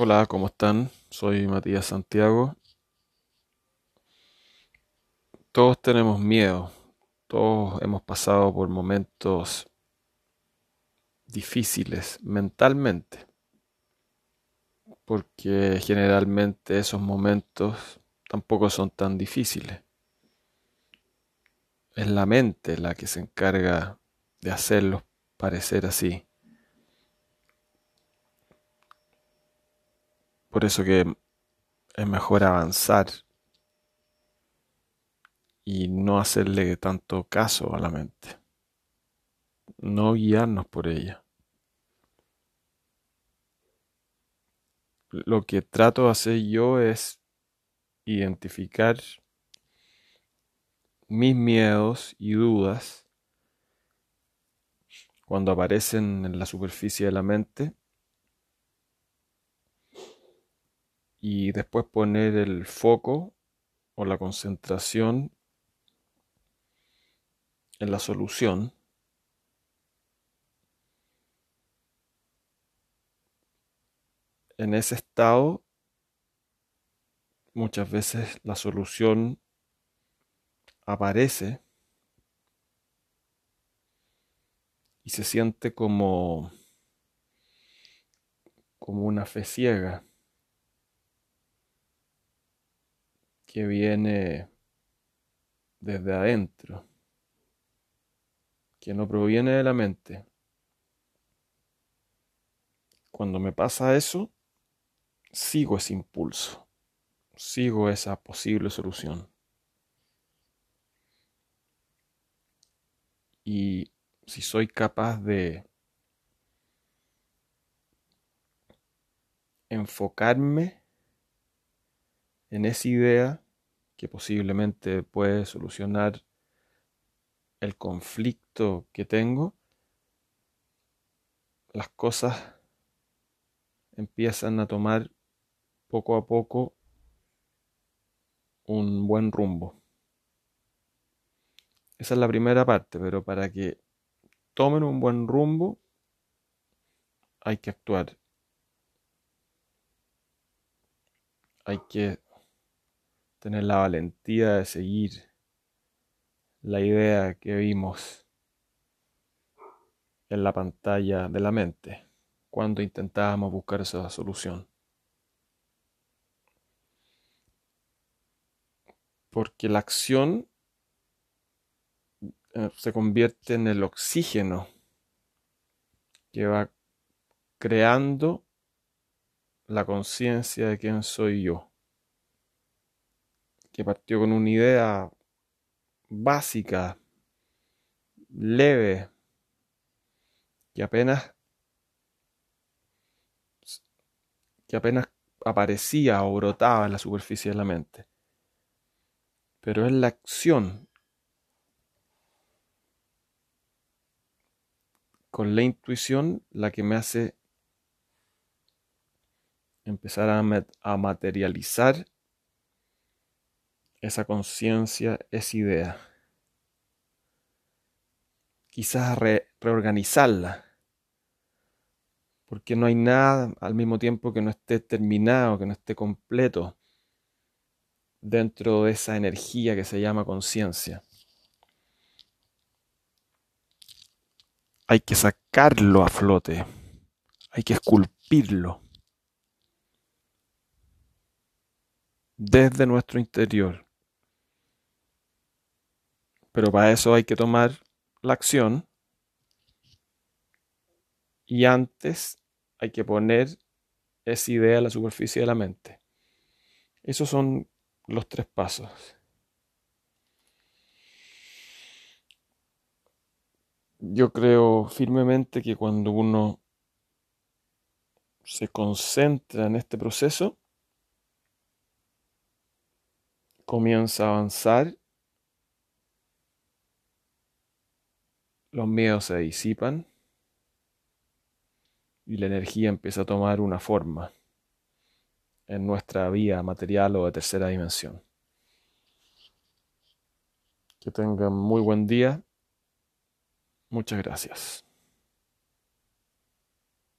Hola, ¿cómo están? Soy Matías Santiago. Todos tenemos miedo, todos hemos pasado por momentos difíciles mentalmente, porque generalmente esos momentos tampoco son tan difíciles. Es la mente la que se encarga de hacerlos parecer así. Por eso que es mejor avanzar y no hacerle tanto caso a la mente. No guiarnos por ella. Lo que trato de hacer yo es identificar mis miedos y dudas cuando aparecen en la superficie de la mente y después poner el foco o la concentración en la solución. En ese estado, muchas veces la solución aparece y se siente como, como una fe ciega. Que viene desde adentro, que no proviene de la mente. Cuando me pasa eso, sigo ese impulso, sigo esa posible solución. Y si soy capaz de enfocarme en esa idea que posiblemente puede solucionar el conflicto que tengo, las cosas empiezan a tomar poco a poco un buen rumbo. Esa es la primera parte, pero para que tomen un buen rumbo hay que actuar. Hay que tener la valentía de seguir la idea que vimos en la pantalla de la mente cuando intentábamos buscar esa solución. Porque la acción eh, se convierte en el oxígeno que va creando la conciencia de quién soy yo que partió con una idea básica, leve, que apenas que apenas aparecía o brotaba en la superficie de la mente. Pero es la acción con la intuición la que me hace empezar a, a materializar esa conciencia, esa idea. Quizás reorganizarla, porque no hay nada al mismo tiempo que no esté terminado, que no esté completo dentro de esa energía que se llama conciencia. Hay que sacarlo a flote, hay que esculpirlo desde nuestro interior. Pero para eso hay que tomar la acción y antes hay que poner esa idea a la superficie de la mente. Esos son los tres pasos. Yo creo firmemente que cuando uno se concentra en este proceso, comienza a avanzar los miedos se disipan y la energía empieza a tomar una forma en nuestra vía material o de tercera dimensión. Que tengan muy buen día. Muchas gracias.